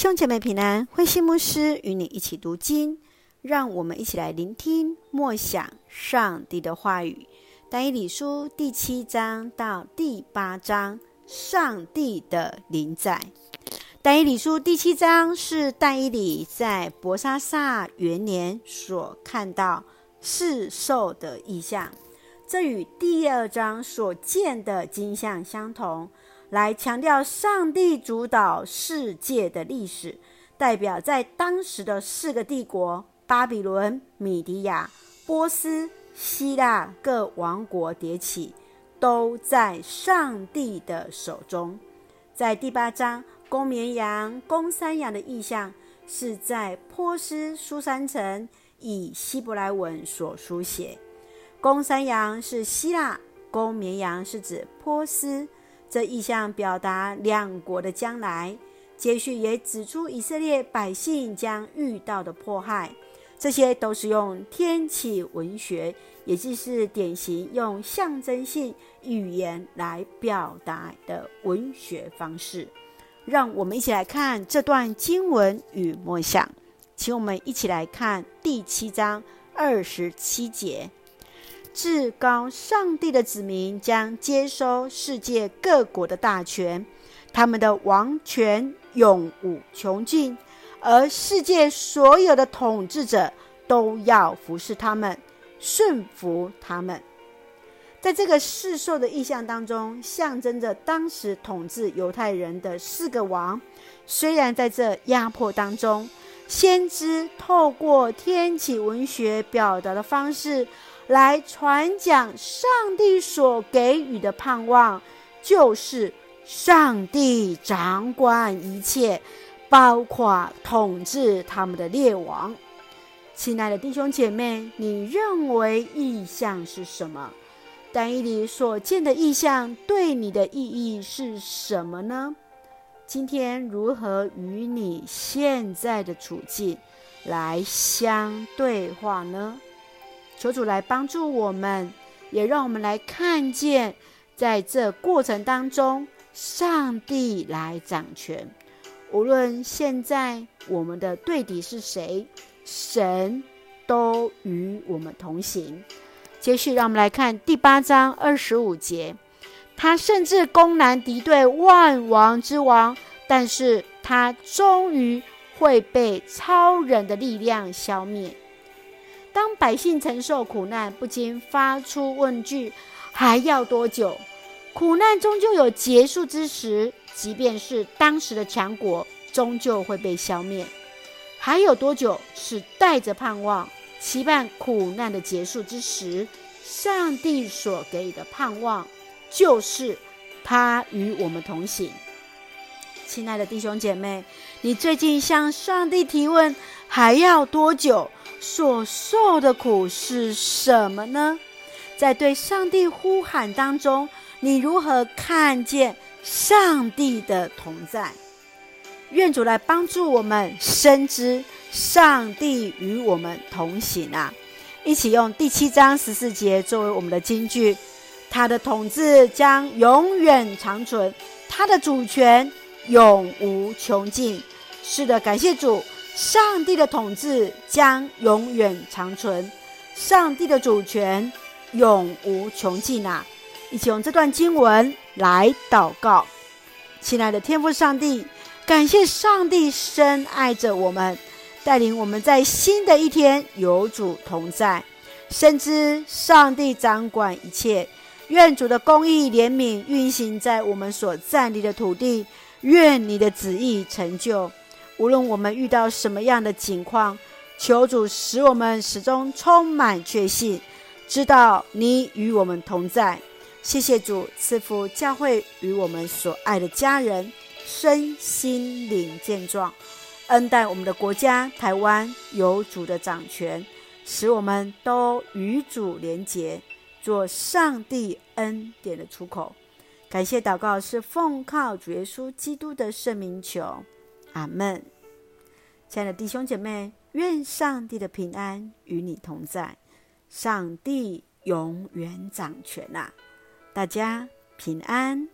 兄姐妹平安，慧馨牧师与你一起读经，让我们一起来聆听默想上帝的话语。但以理书第七章到第八章，上帝的临在。但以理书第七章是但以理在伯沙撒元年所看到世兽的异象，这与第二章所见的景象相同。来强调上帝主导世界的历史，代表在当时的四个帝国——巴比伦、米底亚、波斯、希腊各王国迭起，都在上帝的手中。在第八章，公绵羊、公山羊的意象是在波斯书珊城以希伯来文所书写。公山羊是希腊，公绵羊是指波斯。这意象表达两国的将来，接续也指出以色列百姓将遇到的迫害。这些都是用天启文学，也就是典型用象征性语言来表达的文学方式。让我们一起来看这段经文与默想，请我们一起来看第七章二十七节。至高上帝的子民将接收世界各国的大权，他们的王权永无穷尽，而世界所有的统治者都要服侍他们，顺服他们。在这个世兽的意象当中，象征着当时统治犹太人的四个王。虽然在这压迫当中，先知透过天启文学表达的方式。来传讲上帝所给予的盼望，就是上帝掌管一切，包括统治他们的列王。亲爱的弟兄姐妹，你认为意象是什么？但以你所见的意象对你的意义是什么呢？今天如何与你现在的处境来相对话呢？求主来帮助我们，也让我们来看见，在这过程当中，上帝来掌权。无论现在我们的对敌是谁，神都与我们同行。接续，让我们来看第八章二十五节，他甚至攻南敌对万王之王，但是他终于会被超人的力量消灭。当百姓承受苦难，不禁发出问句：还要多久？苦难终究有结束之时，即便是当时的强国，终究会被消灭。还有多久？是带着盼望，期盼苦难的结束之时，上帝所给予的盼望，就是他与我们同行。亲爱的弟兄姐妹，你最近向上帝提问：还要多久？所受的苦是什么呢？在对上帝呼喊当中，你如何看见上帝的同在？愿主来帮助我们深知上帝与我们同行啊！一起用第七章十四节作为我们的金句：他的统治将永远长存，他的主权永无穷尽。是的，感谢主。上帝的统治将永远长存，上帝的主权永无穷尽啊！一起用这段经文来祷告，亲爱的天父上帝，感谢上帝深爱着我们，带领我们在新的一天有主同在，深知上帝掌管一切。愿主的公义怜悯运行在我们所站立的土地，愿你的旨意成就。无论我们遇到什么样的情况，求主使我们始终充满确信，知道你与我们同在。谢谢主赐福教会与我们所爱的家人身心灵健壮，恩待我们的国家台湾有主的掌权，使我们都与主连结，做上帝恩典的出口。感谢祷告是奉靠主耶稣基督的圣名求。阿门，亲爱的弟兄姐妹，愿上帝的平安与你同在。上帝永远掌权啊！大家平安。